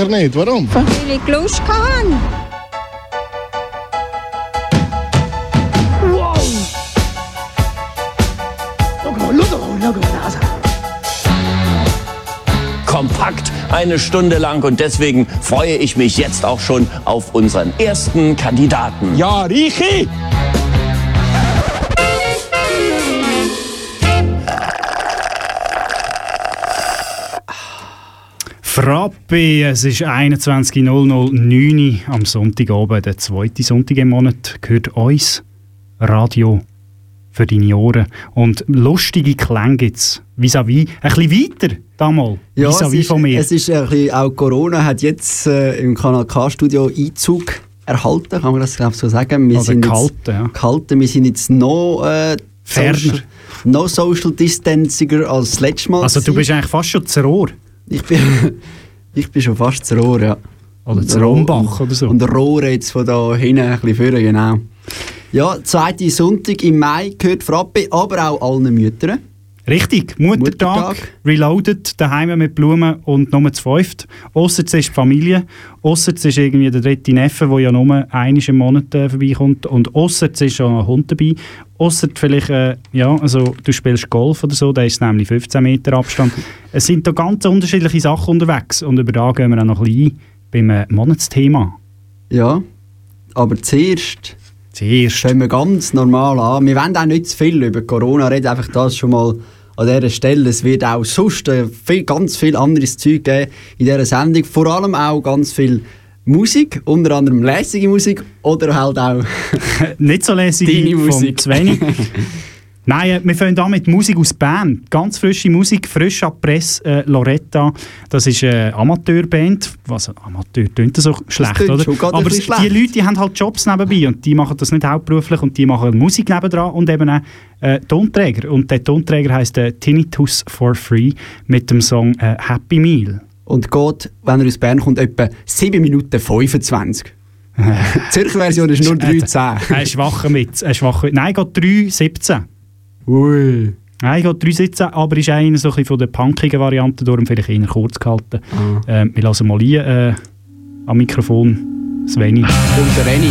Sicher nicht. Warum? Weil ich Lust hatte. Wow! Kompakt eine Stunde lang und deswegen freue ich mich jetzt auch schon auf unseren ersten Kandidaten. Ja, Reiche! Frappe, es ist 21.00.09 am Sonntagabend, der zweite Sonntag im Monat, gehört uns Radio für deine Ohren. Und lustige Klänge gibt es vis-à-vis, ein bisschen weiter damals, Ja, vis-à-vis ist, von mir. es ist ein bisschen, auch Corona hat jetzt äh, im Kanal K-Studio Einzug erhalten, kann man das glaub, so sagen. Wir Oder sind gehalten, jetzt, ja. gehalten, wir sind jetzt noch äh, Ferner. Social, noch Social Distancinger als das letzte Mal. also du bist eigentlich fast schon zu Rohr. Ich bin, ich bin schon fast zu Rohr, ja. Oder zu Rombach oder so. Und Rohr jetzt von da hinten ein bisschen führen, genau. Ja, zweite Sonntag im Mai gehört Frappe, aber auch allen Müttern. Richtig, Muttertag, Muttertag. reloaded, daheim mit Blumen und nur zu fünft. Ausser es ist die Familie, ausser es ist irgendwie der dritte Neffe, der ja nur einmal im Monat äh, vorbeikommt und ausser es ist schon ein Hund dabei. Ausser vielleicht, äh, ja, also du spielst Golf oder so, da ist nämlich 15 Meter Abstand. es sind da ganz unterschiedliche Sachen unterwegs und über da gehen wir auch noch ein bisschen ein beim äh, Monatsthema. Ja, aber zuerst Zuerst. fangen wir ganz normal an. Wir wollen auch nicht zu viel über Corona reden, einfach das schon mal an dieser Stelle. Es wird auch sonst äh, viel, ganz viel anderes Zeug geben in dieser Sendung. Vor allem auch ganz viel Musik, unter anderem lässige Musik oder halt auch Nicht so lässig Deine vom Musik. Sveni. Nein, äh, wir fangen an mit Musik aus Bern. Ganz frische Musik, frisch ab Press, äh, Loretta. Das ist eine Amateurband. Was, Amateur tönt das so schlecht, oder? Aber die schlecht. Leute die haben halt Jobs nebenbei und die machen das nicht hauptberuflich und die machen Musik nebendran und eben auch äh, Tonträger. Und der Tonträger heisst äh, Tinnitus for Free mit dem Song äh, Happy Meal. und geht, wenn er aus Bern kommt, etwa 7 Minuten 25. Die Zürcher Version ist nur 3,10. Ein schwacher mit. Ein schwacher, nein, geht 3,17. Ui. Nein, geht 3,17, aber ist einer so ein bisschen von der punkigen Variante, darum vielleicht eher kurz gehalten. Ah. Ähm, wir lassen mal hier äh, am Mikrofon Sveni. Und der Renny.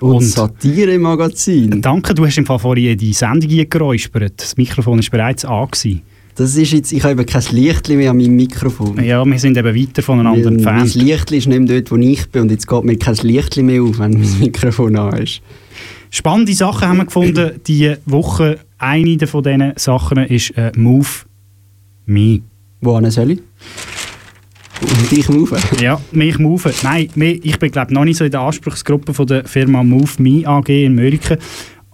Und, Und- Satire-Magazin. Danke, du hast im Fall vorhin die Sendung geräuspert. Das Mikrofon war bereits an. Gewesen. Das ist jetzt, ich habe eben kein Lichtli mehr an meinem Mikrofon. Ja, wir sind eben weiter voneinander Mein, mein entfernt. Lichtli ist nicht mehr dort, wo ich bin und jetzt geht mir kein Lichtli mehr auf, wenn mein Mikrofon an ist. Spannende Sachen haben wir gefunden diese Woche. Eine von diesen Sachen ist äh, Move Me. Wo soll ich? Und ich move. Ja, mich Move. Nein, ich bin glaube noch nicht so in der Anspruchsgruppe von der Firma Move Me AG in Mörike.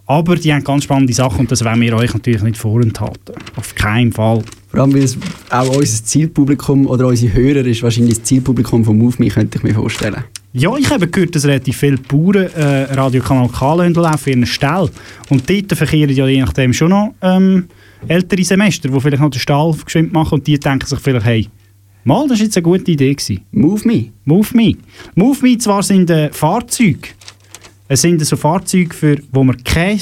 Aber die haben ganz spannende Sachen und das wollen wir euch natürlich nicht vorenthalten. Auf keinen Fall. Vor allem, weil es auch unser Zielpublikum oder unsere Hörer ist wahrscheinlich das Zielpublikum von Move Me, könnte ich mir vorstellen. Ja, ich habe gehört, dass relativ viele Bauern äh, Radiokanal K in einer Stall. Und dort verkehren ja je nachdem schon noch ähm, ältere Semester, die vielleicht noch den Stall geschwind machen und die denken sich vielleicht, hey, mal, das war jetzt eine gute Idee. Gewesen. Move Me? Move Me. Move Me zwar sind äh, Fahrzeuge. Es sind so Fahrzeuge, für, wo man keine,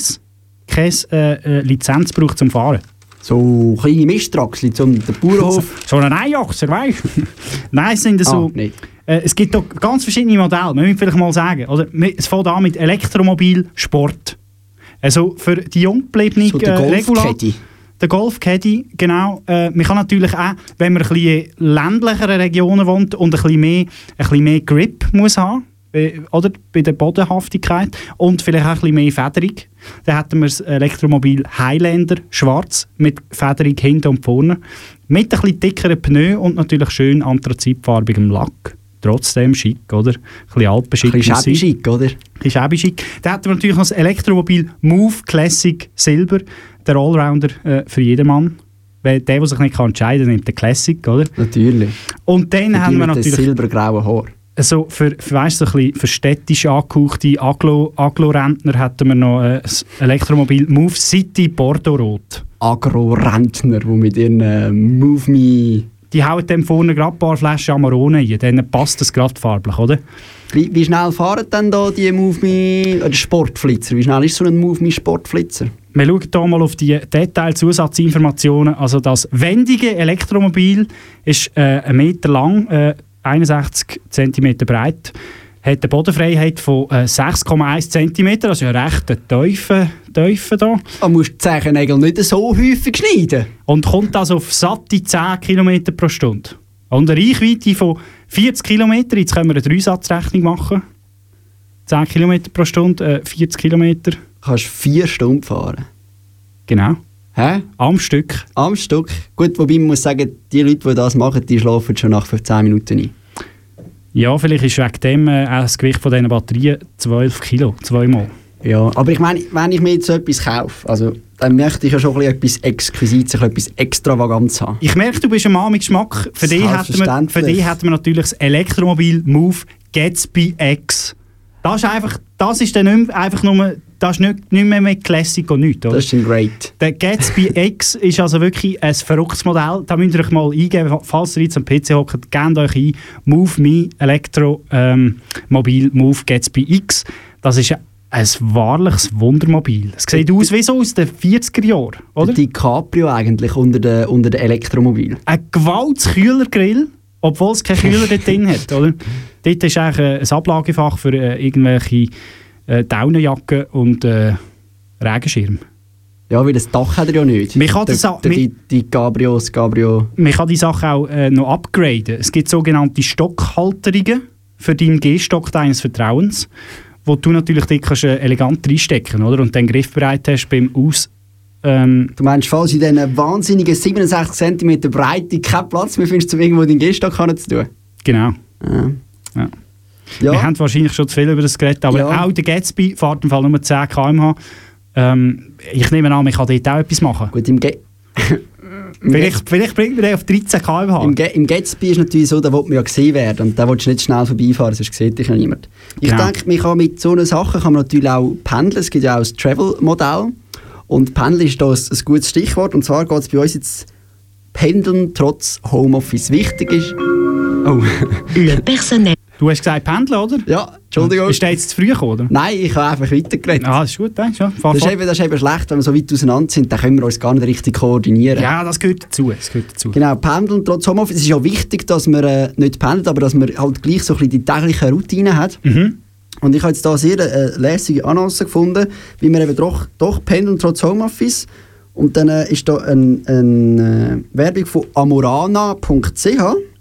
keine äh, äh, Lizenz braucht zum Fahren. So kleine Misttraxli zum den Bauernhof. So ein Einachser, weißt du? Nein, es sind so... Ah, nicht. Äh, es gibt doch ganz verschiedene Modelle, wir müssen vielleicht mal sagen. Oder, es fängt an mit Elektromobil, Sport. Also für die Junggebliebenen So der äh, Regula- Der Golfcaddy, genau. Äh, man kann natürlich auch, wenn man ein bisschen in ländlicheren Regionen wohnt und ein bisschen mehr, ein bisschen mehr Grip muss haben, äh, oder bei der Bodenhaftigkeit und vielleicht auch ein bisschen mehr Federung, dann hätten wir das Elektromobil Highlander schwarz mit Federung hinten und vorne, mit ein bisschen dickeren Pneu und natürlich schön anthrazitfarbigem Lack. Trotzdem schick, oder? Ein bisschen Alpenschick. Ein bisschen schick, oder? Ist auch schick. Dann hätten wir natürlich noch das Elektromobil Move Classic Silber, der Allrounder äh, für jedermann. Weil der, der sich nicht kann entscheiden kann, nimmt den Classic, oder? Natürlich. Und dann Die haben wir natürlich silbergrauen Haar. so für, für, weißt, so ein bisschen für städtisch angehauchte Aglo- Aglo-Rentner hätten wir noch äh, das Elektromobil Move City Bordeaux Rot. Agro-Rentner, die mit ihren äh, Move Me... Die hauen dem vorne gerade ein paar Flaschen Amarone rein, dann passt das gerade farblich, oder? Wie, wie schnell fahren denn da die Move Me... Oder Sportflitzer? Wie schnell ist so ein Move Me Sportflitzer? Wir schauen hier mal auf die Detail-Zusatzinformationen. Also das wendige Elektromobil ist äh, 1 Meter lang, äh, 61 cm breit, hat eine Bodenfreiheit von äh, 6,1 cm, also eine recht tiefe, tiefe da. Da musst du die Zehennägel nicht so häufig schneiden. Und kommt also auf satte 10 km pro Stunde. Und eine Reichweite von 40 km, jetzt können wir eine Dreisatzrechnung machen. 10 km pro Stunde, äh, 40 km, kannst vier Stunden fahren. genau, Hä? am Stück. Am Stück. Gut, wobei man muss sagen, die Leute, die das machen, die schlafen schon nach 15 Minuten ein. Ja, vielleicht ist wegen dem äh, auch das Gewicht von diesen Batterien 12 Kilo, zweimal. Ja, aber ich meine, wenn ich mir jetzt so etwas kaufe, also, dann möchte ich ja schon ein bisschen etwas Exquisites, etwas Extravagantes haben. Ich merke, du bist ein Mann mit Geschmack. Für dich hätten wir, hätten wir natürlich das Elektromobil Move Gatsby X. Das ist einfach, das ist dann nicht einfach nur, das ist nicht, nicht mehr mit Classic und nichts, oder? Das ist ein Great. Der Gatsby X ist also wirklich ein verrücktes Modell. Da müsst ihr euch mal eingeben, falls ihr jetzt am PC hockt, gebt euch ein Move Me Elektro ähm, Mobil Move Gatsby X. Das ist ein wahrliches Wundermobil. Es sieht aus wie so aus den 40er Jahren, oder? Der DiCaprio eigentlich unter den, unter den Elektromobil. Ein gewaltiges Kühlergrill, obwohl es keinen Kühler dort drin hat, oder? Dort ist eigentlich ein Ablagefach für äh, irgendwelche äh, Daunenjacken und äh, Regenschirm. Ja, weil das Dach hat er ja nicht. Man kann der, der, die, die Cabrio, das Cabrio. Man kann die Sache auch äh, noch upgraden. Es gibt sogenannte Stockhalterungen für deinen Gehstock deines Vertrauens, wo du natürlich dort kannst, äh, elegant reinstecken oder? und dann griffbereit hast beim Aus... Ähm, Du meinst, falls in diesen wahnsinnigen 67 cm Breite keinen Platz mehr findest, um irgendwo den Gehstock zu tun? genau. Ja. Ja. Ja. Wir haben wahrscheinlich schon zu viel über das geredet, aber Ja. auch der Gatsby fährt im Fall nur 10 km/h. Ähm, ich nehme an, man kann dort auch etwas machen. Gut, im, Ge Vielleicht, vielleicht bringt man den auf 13 km/h. im, Ge im Gatsby ist natürlich so, da will man ja gesehen werden und da willst du nicht schnell vorbeifahren, sonst sieht dich ja niemand. Ich Genau. denke, man kann mit so einer Sache kann man natürlich auch pendeln. Es gibt ja auch das Travel-Modell. Und Pendeln ist da ein, ein gutes Stichwort. Und zwar geht es bei uns jetzt Pendeln trotz Homeoffice. Wichtig ist... Oh, Le personnel. Du hast gesagt Pendeln, oder? ja, Entschuldigung. Ist der jetzt zu früh gekommen, oder? Nein, ich habe einfach weitergeredet. Ah, das ist gut, weißt du? Ja, fahr Das ist, eben, das ist eben schlecht, wenn wir so weit auseinander sind, dann können wir uns gar nicht richtig koordinieren. ja, das gehört dazu. Das gehört dazu. Genau, pendeln trotz Homeoffice. Es ist ja wichtig, dass man äh, nicht pendelt, aber dass man halt gleich so ein bisschen die tägliche Routine hat. Mhm. Und ich habe jetzt da sehr äh, lässige Annonce gefunden, wie man eben doch, doch pendeln trotz Homeoffice. Und dann äh, ist da eine ein, äh, Werbung von amorana.ch.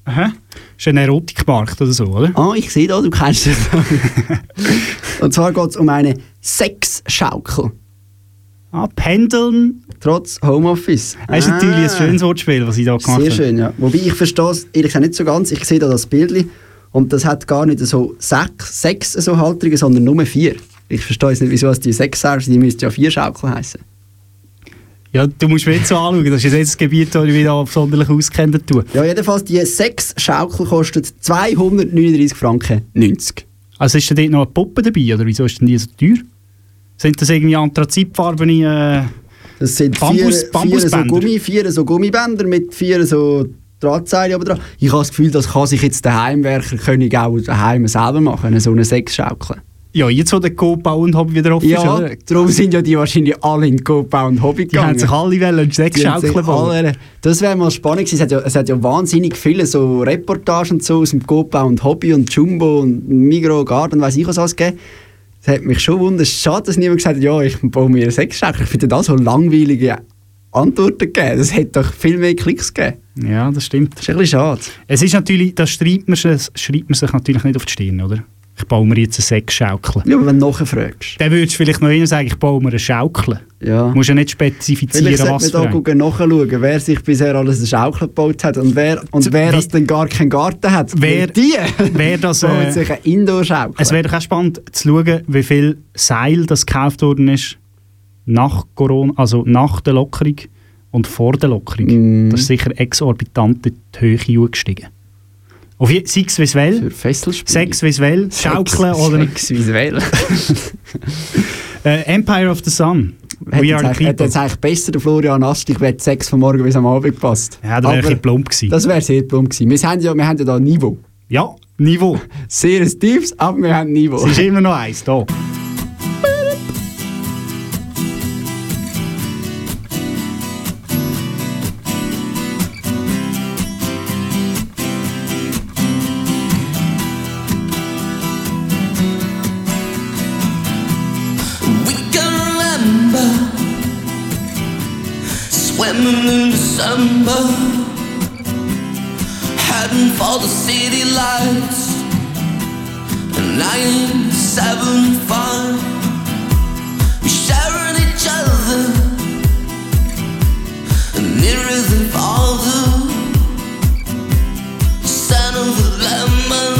Aha. Ist ein Erotikmarkt oder so, oder? Ah, ich sehe da, du kennst das. Und zwar geht es um eine Sexschaukel. Ah, Pendeln. Trotz Homeoffice. Das ist natürlich ein Ah. schönes Wortspiel, was ich da gemacht Sehr habe. schön, ja. Wobei ich verstehe es ehrlich gesagt nicht so ganz. Ich sehe da das Bild und das hat gar nicht so sechs, sechs so Halterungen, sondern nur vier. Ich verstehe jetzt nicht, wieso es die sechs sind. Die müsste ja vier Schaukel heißen. Ja, du musst mir jetzt so anschauen. Das ist jetzt das Gebiet, das ich wieder absonderlich auskennen tue. Ja, jedenfalls, die sechs Schaukel kosten 239 Franken 90. Also ist da dort noch eine Puppe dabei, oder wieso ist denn die so teuer? Sind das irgendwie anthrazitfarbene... Äh, Das sind Bambus- vier, vier, so. Gummi, vier so Gummibänder mit vier so Drahtseilen oben dran. Ich habe das Gefühl, das kann sich jetzt der Heimwerkerkönig auch daheim selber machen, so eine Sechsschaukel. Ja, jetzt wo der Coop-Bau und Hobby wieder offen ist, Ja, oder? darum sind ja die wahrscheinlich alle in Go-Bau und Hobby Die haben gegangen. sich alle wollen sich Schaukeln alle- Das wäre mal spannend gewesen. Es hat, ja, es hat ja wahnsinnig viele so Reportagen und so aus dem Go-Bau und Hobby und Jumbo und Migro, Garden, weiß ich was alles gegeben. Das hat mich schon wundert. Ist schade, dass niemand gesagt hat, ja, ich baue mir eine Sechsschaukel. Ich finde das so langweilige Antworten gegeben. Das hätte doch viel mehr Klicks gegeben. Ja, das stimmt. Das ist ein bisschen schade. Es ist natürlich, das schreibt man, sich- schreibt man sich natürlich nicht auf die Stirn, oder? Ich baue mir jetzt eine Sechsschaukel. Ja, aber wenn du nachher fragst. Dann würdest du vielleicht noch eher sagen, ich baue mir eine Schaukel. Ja. Du musst ja nicht spezifizieren, Vielleicht sollte was man für da eine. gucken, nachschauen, wer sich bisher alles eine Schaukel gebaut hat und wer, und wer das denn gar keinen Garten hat. Wer- die wer das, äh, sich eine Indoor-Schaukel. Es wäre doch auch spannend zu schauen, wie viel Seil das gekauft worden ist nach Corona, also nach der Lockerung und vor der Lockerung. Mm. Das ist sicher exorbitant in die Höhe angestiegen. Auf je, sei es visuell, Für Fesselspiele. Sex visuell, Schaukeln oder Sex visuell. äh, Empire of the Sun. Hätte We are the eigentlich- hätte jetzt eigentlich besser der Florian Ast, ich hätte Sex von morgen bis am Abend gepasst. Ja, das wäre plump gewesen. Das wäre sehr plump gewesen. Wir haben ja, wir haben ja da Niveau. Ja, Niveau. Sehr ein tiefes, aber wir haben Niveau. Es ist immer noch eins da. In December, heading for the city lights. Nine seven five, we sharing each other nearer than farther. Scent of the lemon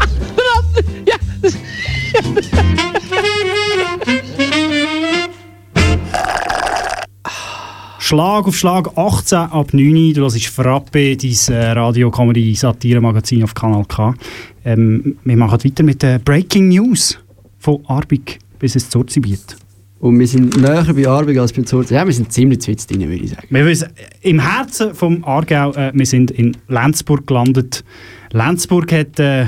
Schlag auf Schlag 18 ab 9 Uhr. Du hörst Frappe, dein äh, Radio-Comedy-Satire-Magazin auf Kanal K. Ähm, wir machen weiter mit den Breaking News von Arbig bis ins Zurzibiet. und wir sind näher bei Arbeit als beim Zurz. Ja, wir sind ziemlich zu weit drin, würde ich sagen. Wir wissen, im Herzen vom Aargau, äh, wir sind in Lenzburg gelandet. Lenzburg hat äh,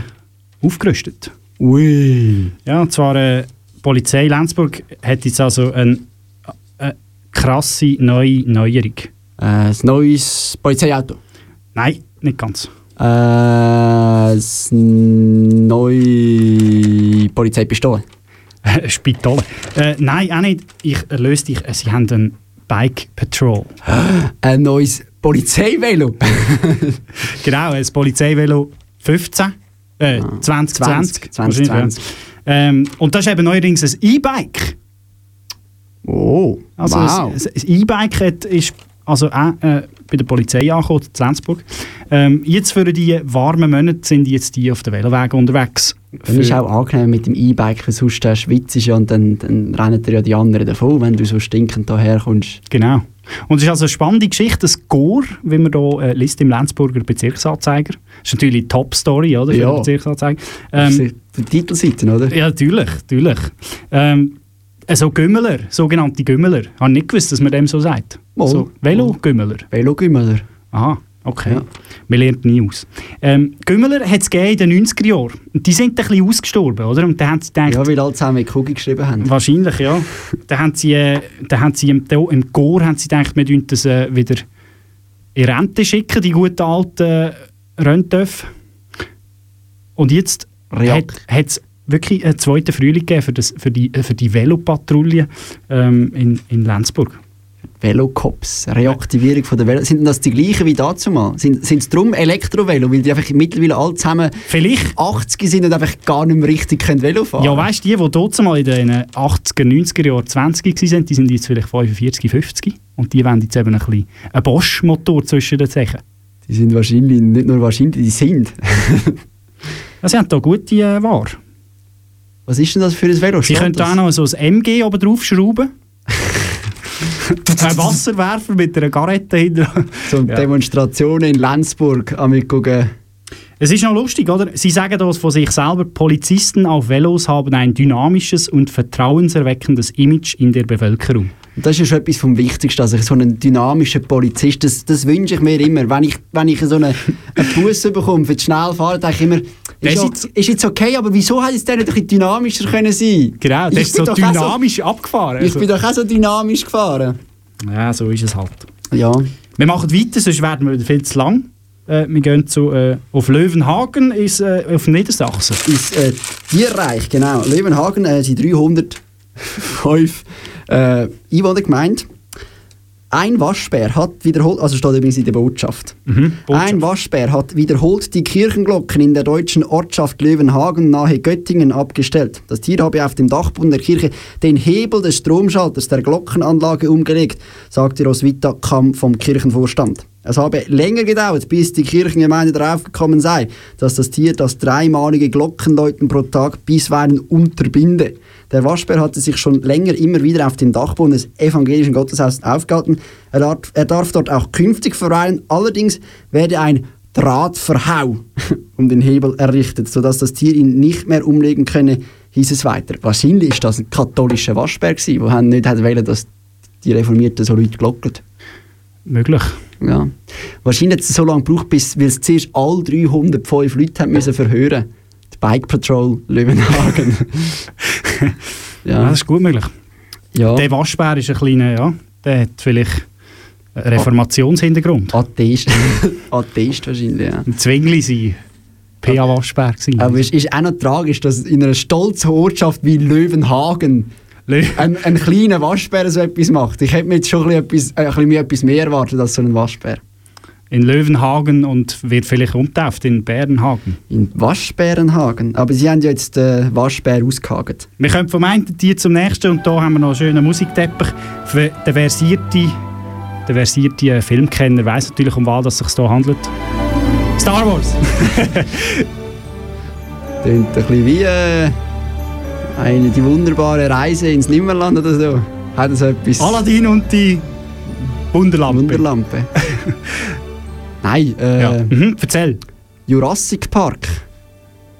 aufgerüstet. Ui. Ja, und zwar äh, die Polizei Lenzburg hat jetzt also eine, eine krasse neue Neuerung. Äh, ein neues Polizeiauto. Nein, nicht ganz. Äh, eine neue Polizeipistole. Spitale. Äh, nein, auch nicht. Ich erlöse dich. Sie haben einen Bike Patrol. Ein neues Polizeivelo. Genau, ein Polizeivelo 15. Äh, 2020. 20, wahrscheinlich, 2020. ja. Ähm, und das ist eben neuerdings ein E-Bike. Oh, Also wow. ein, ein E-Bike hat- ist also auch äh, bei der Polizei angekommen, in Lenzburg. Ähm, jetzt für die warmen Monate sind jetzt die auf den Velowegen unterwegs. Dann ist auch angenehm mit dem E-Bike, weil sonst der schwitzt ja und dann, dann rennen dir ja die anderen davon, wenn du so stinkend hierher kommst. Genau. Und es ist also eine spannende Geschichte, das Gore, wie man hier äh, liest im Lenzburger Bezirksanzeiger. Das ist natürlich eine Top-Story, oder? Für Ja. den Bezirksanzeiger. Ähm, Ähm, die Titelseiten, oder? ja, natürlich, natürlich. Ähm, so Gümmeler, sogenannte Gümmeler. Ich habe nicht gewusst, dass man dem so sagt. Mal. So Velo-Gümmeler. Velogümmeler. Aha, okay. Ja. Man lernt nie aus. Ähm, Gümmeler hat es in den 90er Jahren. Die sind ein bisschen ausgestorben, oder? Und dann haben sie gedacht, Ja, weil alle zusammen mit Kugel geschrieben haben. wahrscheinlich, ja. dann haben sie, äh, dann haben sie im, im Chor haben sie gedacht, wir tun das äh, wieder in Rente schicken, die guten alten äh, Renntöpfe. Und jetzt hat es wirklich einen zweiten Frühling gegeben für, das, für die, äh, für die Velopatrouille ähm, in, in Lenzburg. Velocops, Reaktivierung von der Velo. Sind das die gleichen wie dazu mal? Sind es darum Elektrovelo, weil die einfach mittlerweile alle zusammen Vielleicht 80 sind und einfach gar nicht mehr richtig können Velo fahren Ja, weißt du, die, die dort mal in den 80er, 90er Jahren 20 waren, die sind jetzt vielleicht 45, 50 und die wollen jetzt eben ein bisschen einen Bosch-Motor zwischen den Zechen. Die sind wahrscheinlich, nicht nur wahrscheinlich, die sind. Ja, Sie haben da gute äh, Ware. Was ist denn das für ein Velo? Sie das? da auch noch so ein MG oben drauf schrauben. ein Wasserwerfer mit einer Garette hinter. Zum Ja. Demonstrationen in Lenzburg am gucken. Es ist noch lustig, oder? Sie sagen das von sich selber, Polizisten auf Velos haben ein dynamisches und vertrauenserweckendes Image in der Bevölkerung. Und das ist schon etwas vom Wichtigsten, also so einen dynamischen Polizist, das, das wünsche ich mir immer. Wenn ich, wenn ich so einen, einen Bus bekomme für das Schnellfahren, denke ich immer, Der ist, jetzt- ist jetzt okay, aber wieso hätte es denn nicht ein bisschen dynamischer können sein Genau, das ist so doch auch so- dynamisch abgefahren. Ich Also- bin doch auch so dynamisch gefahren. ja, so ist es halt. Ja. Wir machen weiter, sonst werden wir wieder viel zu lang. Äh, wir gehen zu, äh, auf Löwenhagen, ist, äh, auf Niedersachsen. Ist äh, Tierreich, genau. Löwenhagen äh, sind 305 äh, Einwohner gemeint. Ein Waschbär hat wiederholt, also steht übrigens in der Botschaft. Botschaft. Ein Waschbär hat wiederholt die Kirchenglocken in der deutschen Ortschaft Löwenhagen nahe Göttingen abgestellt. Das Tier habe auf dem Dachboden der Kirche den Hebel des Stromschalters der Glockenanlage umgelegt, sagte Roswitha Kamm vom Kirchenvorstand. Es habe länger gedauert, bis die Kirchengemeinde darauf gekommen sei, dass das Tier das dreimalige Glockenläuten pro Tag bisweilen unterbinde. Der Waschbär hatte sich schon länger immer wieder auf dem Dachboden des evangelischen Gotteshauses aufgehalten. Er darf, er darf dort auch künftig verweilen, allerdings werde ein Drahtverhau um den Hebel errichtet, sodass das Tier ihn nicht mehr umlegen könne, hieß es weiter. Wahrscheinlich ist das ein katholischer Waschbär han nicht wollen, dass die Reformierten so Leute glocken. Möglich. Ja. Wahrscheinlich hat es so lange gebraucht, bis weil es zuerst alle 305 Leute haben müssen verhören. Die Bike Patrol Löwenhagen. Ja. ja. das ist gut möglich. ja. Der Waschbär ist ein kleiner, ja, der hat vielleicht einen Reformationshintergrund. Atheist. Atheist wahrscheinlich, ja. Ein Zwingli sein. PA-Waschbär gewesen. Aber es ist auch noch tragisch, dass in einer stolzen Ortschaft wie Löwenhagen Lö- ein, ein kleiner Waschbär so etwas macht. Ich hätte mir jetzt schon ein bisschen, etwas, äh, ein bisschen mehr, etwas mehr erwartet als so ein Waschbär. in Löwenhagen und wird vielleicht umtauft in Bärenhagen. In Waschbärenhagen. Aber sie haben ja jetzt den Waschbär ausgehakt. Wir kommen vom einen Tier zum nächsten und da haben wir noch einen schönen Musikteppich. Für den versierten, der versierte äh, Filmkenner weiß natürlich, um was es sich hier handelt. Star Wars! Tönt ein bisschen wie äh, eine, die wunderbare Reise ins Nimmerland oder so. Hat so etwas? Aladdin und die Wunderlampe. Wunderlampe. Nein, äh, Ja. Mhm. Erzähl. Jurassic Park.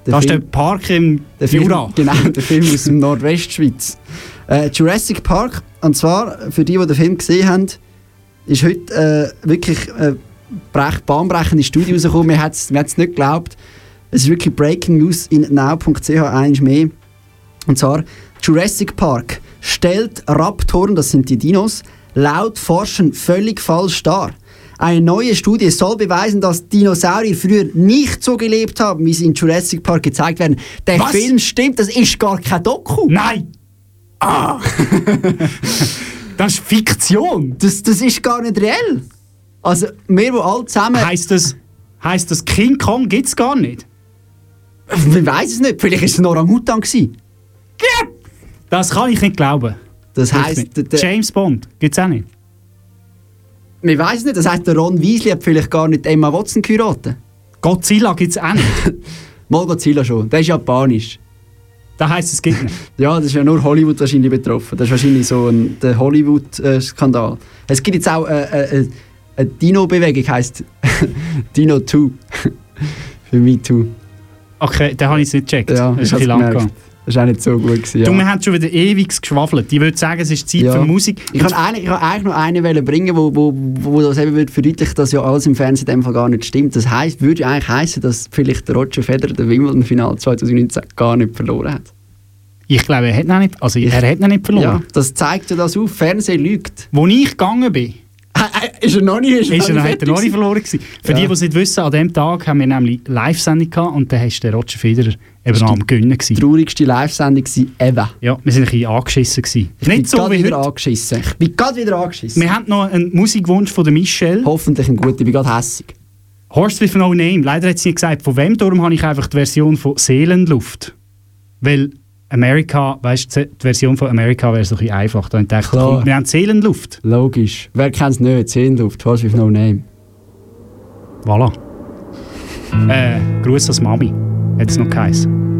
Der Das ist der Film- Park im Der Film, Jura. Genau, der Film aus dem Nordwestschweiz. Äh, Jurassic Park, und zwar, für die, die den Film gesehen haben, ist heute äh, wirklich äh, brech, bahnbrechende Studie rausgekommen. Wir haben es nicht geglaubt. Es ist wirklich Breaking News in now.ch eins mehr. Und zwar, Jurassic Park stellt Raptoren, das sind die Dinos, laut Forschern völlig falsch dar. Eine neue Studie soll beweisen, dass Dinosaurier früher nicht so gelebt haben, wie sie in Jurassic Park gezeigt werden. Der Was? Film stimmt, das ist gar kein Doku. Nein! Ah! das ist Fiktion! Das, das ist gar nicht reell. Also, wir, die alle zusammen... Heißt das, heisst das King Kong gibt es gar nicht? Wir weiß es nicht. Vielleicht war es ein Orang-Utan. Das kann ich nicht glauben. Das heisst, James Bond gibt es auch nicht. wir weiß es nicht. Das heisst, der Ron Weasley hat vielleicht gar nicht Emma Watson geheiratet. Godzilla gibt es auch nicht. Mal Godzilla schon. Der ist japanisch. Das heisst, es gibt nicht. Ja, das ist ja nur Hollywood wahrscheinlich betroffen. Das ist wahrscheinlich so ein der Hollywood-Skandal. Es gibt jetzt auch äh, äh, äh, eine Dino-Bewegung, heisst Dino 2. Für Me Too. Okay, den habe ich jetzt nicht gecheckt. Ja, das ist lang gegangen. Das war auch nicht so gut. Gewesen, Du, ja. wir haben schon wieder ewig geschwafelt. Ich würde sagen, es ist Zeit Ja. für Musik. Ich kann eigentlich, ich kann eigentlich noch eine Welle bringen, wo, wo, wo das eben wird verdeutlichen, dass ja alles im Fernsehen in dem Fall gar nicht stimmt. Das heisst, würde eigentlich heißen, dass vielleicht der Roger Federer den Wimbledon-Final 2019 gar nicht verloren hat. Ich glaube, er hat ihn nicht, also er hat ihn nicht verloren. Ja, das zeigt ja das auf. Fernsehen lügt. Wo ich gegangen bin, ist er noch nicht? ist er, noch hat er noch nicht gewesen? verloren gewesen. Für Ja. die, die es nicht wissen, an dem Tag haben wir nämlich Live-Sendung gehabt und dann war der Roger Federer eben noch am Gönnen. Gewesen. traurigste Live-Sendung ever. Ja, wir sind ein bisschen angeschissen. Gewesen. Ich bin Nicht so gerade wie wieder heute. angeschissen. Ich bin gerade wieder angeschissen. Wir haben noch einen Musikwunsch von der Michelle. Hoffentlich ein guter, ich bin gerade hässig. Horst with no name. Leider hat sie nicht gesagt, von wem. Darum habe ich einfach die Version von Seelenluft. Weil Amerika, weißt du, die Version von Amerika wäre so ein bisschen einfach. Da Klar. komm, wir haben Seelenluft. Logisch. Wer kennt es nicht? Seelenluft, Horse with no name. Voilà. Äh, Gruß als Mami. Es noch geheißen.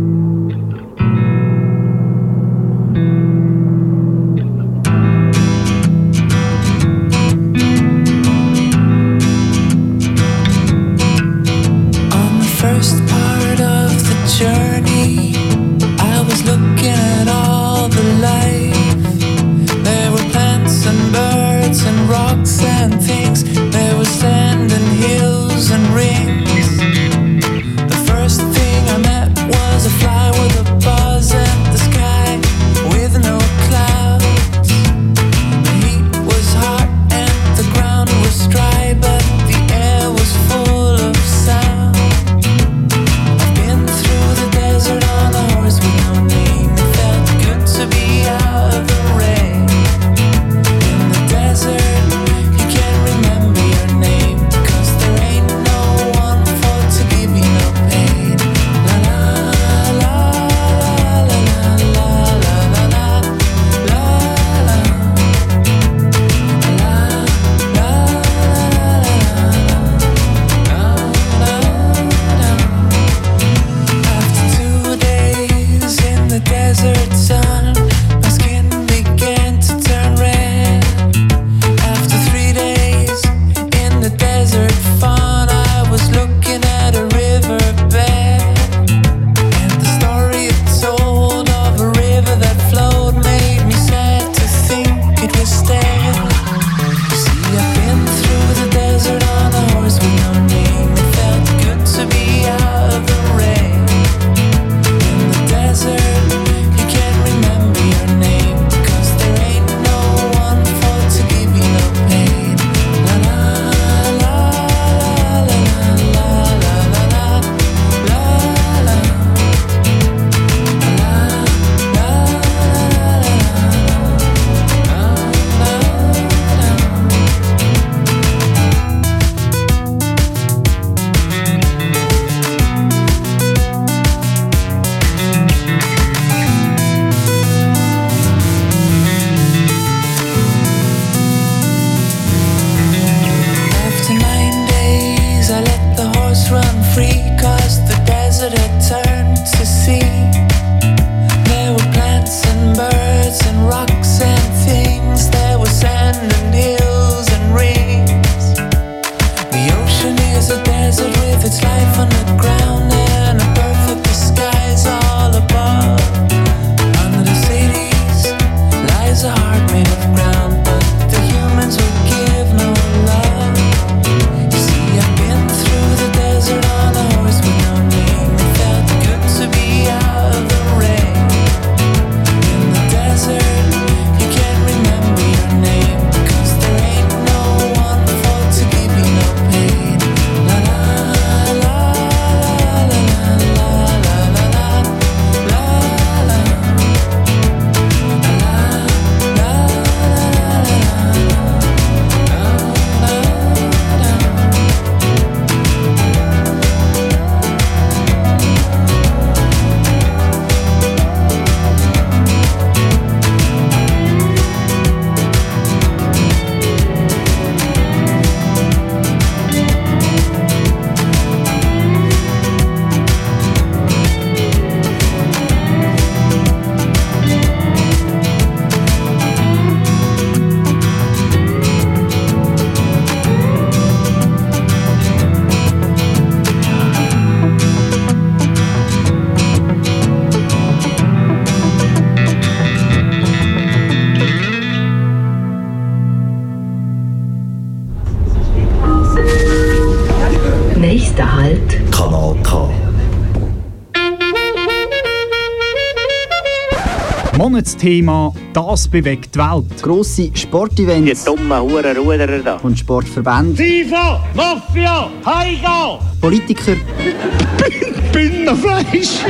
Monatsthema «Das bewegt die Welt». Grosse Sportevents. Die dummen Hurenruderer da. Und Sportverbände. FIFA, Mafia, Heiga! Politiker. Binnenfleisch!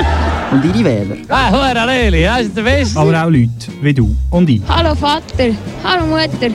Und ihre Wähler. Ah, Hurenleli, das ist der Beste. Aber auch Leute wie du und ich. Hallo Vater, hallo Mutter.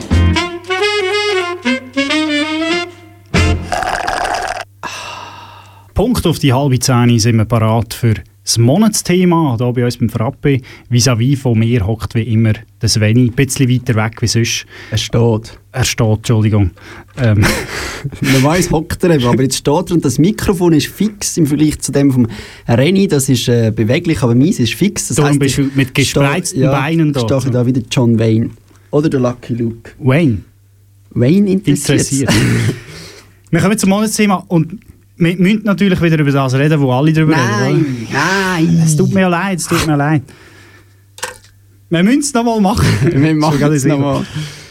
Punkt auf die halbe Zehn sind wir parat für das Monatsthema. Hier bei uns beim Frappe. Vis-à-vis von mir hockt wie immer der Sveni. Ein bisschen weiter weg wie sonst. Er steht. Er steht, Entschuldigung. Ähm, Man weiss, hockt er eben, aber jetzt steht er und das Mikrofon ist fix im Vergleich zu dem vom Renny. Das ist äh, beweglich, aber meins ist fix. Das Darum heisst, bist du mit gespreizten stehe- Beinen da. ich da wieder John Wayne. Oder der Lucky Luke. Wayne. Wayne interessiert. interessiert. wir kommen zum Monatsthema und wir müssen natürlich wieder über das reden, wo alle darüber reden. Nein, nein. Es tut mir leid, es tut mir leid. Wir müssen es nochmal machen. Wir machen es nochmal.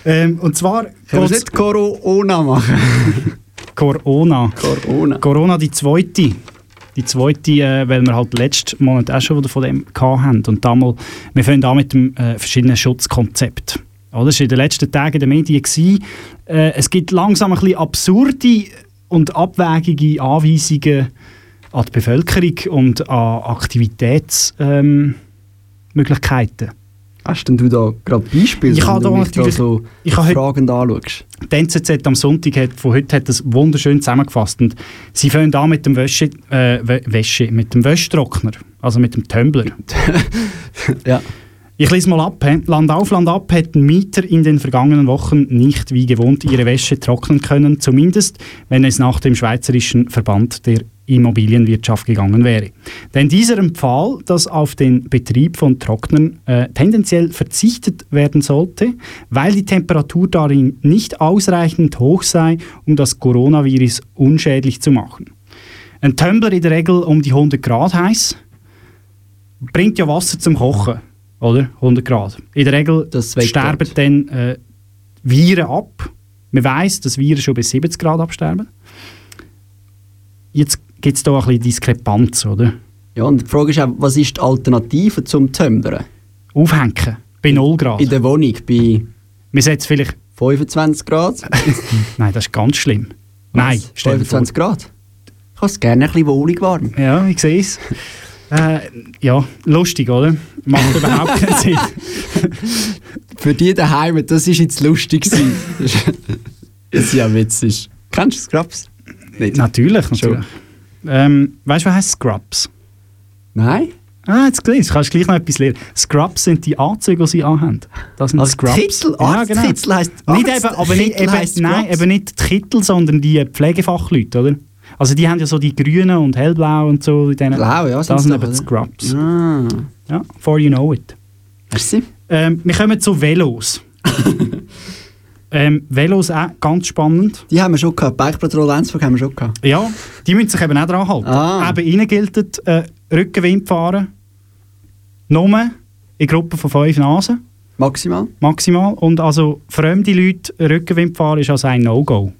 Ähm, und zwar Können wir nicht Corona machen? Corona. Corona. Corona die zweite. Die zweite, äh, weil wir halt letzten Monat auch schon wieder von dem haben. Und damals, wir fangen an mit dem äh, verschiedenen Schutzkonzept. Oder? Das war in den letzten Tagen in den Medien. Gewesen. Äh, es gibt langsam ein bisschen absurde und abwägige Anweisungen an die Bevölkerung und an Aktivitätsmöglichkeiten. Ähm. Hast denn du da gerade Beispiele, Ich wenn habe du da mich da so ich fragend anschaust? Die NZZ am Sonntag hat, von heute hat das wunderschön zusammengefasst. Und sie fangen an mit dem Wäsche, äh, Wä- Wäsche, mit dem Wäschtrockner, also mit dem Tumbler. ja. Ich lese mal ab. Land auf, Land ab hätten Mieter in den vergangenen Wochen nicht wie gewohnt ihre Wäsche trocknen können, zumindest wenn es nach dem Schweizerischen Verband der Immobilienwirtschaft gegangen wäre. Denn dieser empfahl, dass auf den Betrieb von Trocknern äh, tendenziell verzichtet werden sollte, weil die Temperatur darin nicht ausreichend hoch sei, um das Coronavirus unschädlich zu machen. Ein Tumbler in der Regel um die 100 Grad heiß bringt ja Wasser zum Kochen, oder? 100 Grad. In der Regel sterben dann äh, Viren ab. Man weiß, dass Viren schon bei 70 Grad absterben. Jetzt gibt es da ein bisschen Diskrepanz, oder? Ja, und die Frage ist auch, was ist die Alternative zum Tümbern? Aufhängen, bei 0 Grad. In der Wohnung bei Wir setzen vielleicht... 25 Grad? Nein, das ist ganz schlimm. Nein, dir vor. 25 Grad? Ich habe es gerne ein bisschen wohlig warm. Ja, ich sehe es. Äh, ja, lustig, oder? Macht überhaupt keinen Sinn. Für die daheim, das war jetzt lustig. gewesen. Das ist ja witzig. Kennst du Scrubs? Nicht? Natürlich, natürlich. Ähm, weißt du, was heißt Scrubs? Nein? Ah, jetzt gelesen. Kannst du gleich noch etwas lernen. Scrubs sind die Anzüge, die sie anhaben. Das sind Also Scrubs. Kittel, Ja, genau. Arztkittel heisst Nicht Arzt- eben, aber nicht, eben, nein, eben nicht die Kittel, sondern die Pflegefachleute, oder? Also die haben ja so die grünen und hellblau und so. In denen, Blau, ja, Das sind eben? Scrubs. Ah. Ja, for you know it. Merci. Ähm, wir kommen zu Velos. ähm, Velos auch ganz spannend. Die haben wir schon gehabt. Bike Patrol Lenzburg haben wir schon gehabt. Ja, die müssen sich eben auch dran halten. Ah. Eben ihnen gilt äh, Rückenwind fahren. Nur in Gruppen von fünf Nasen. Maximal. Maximal. Und also fremde Leute Rückenwind fahren ist also ein No-Go.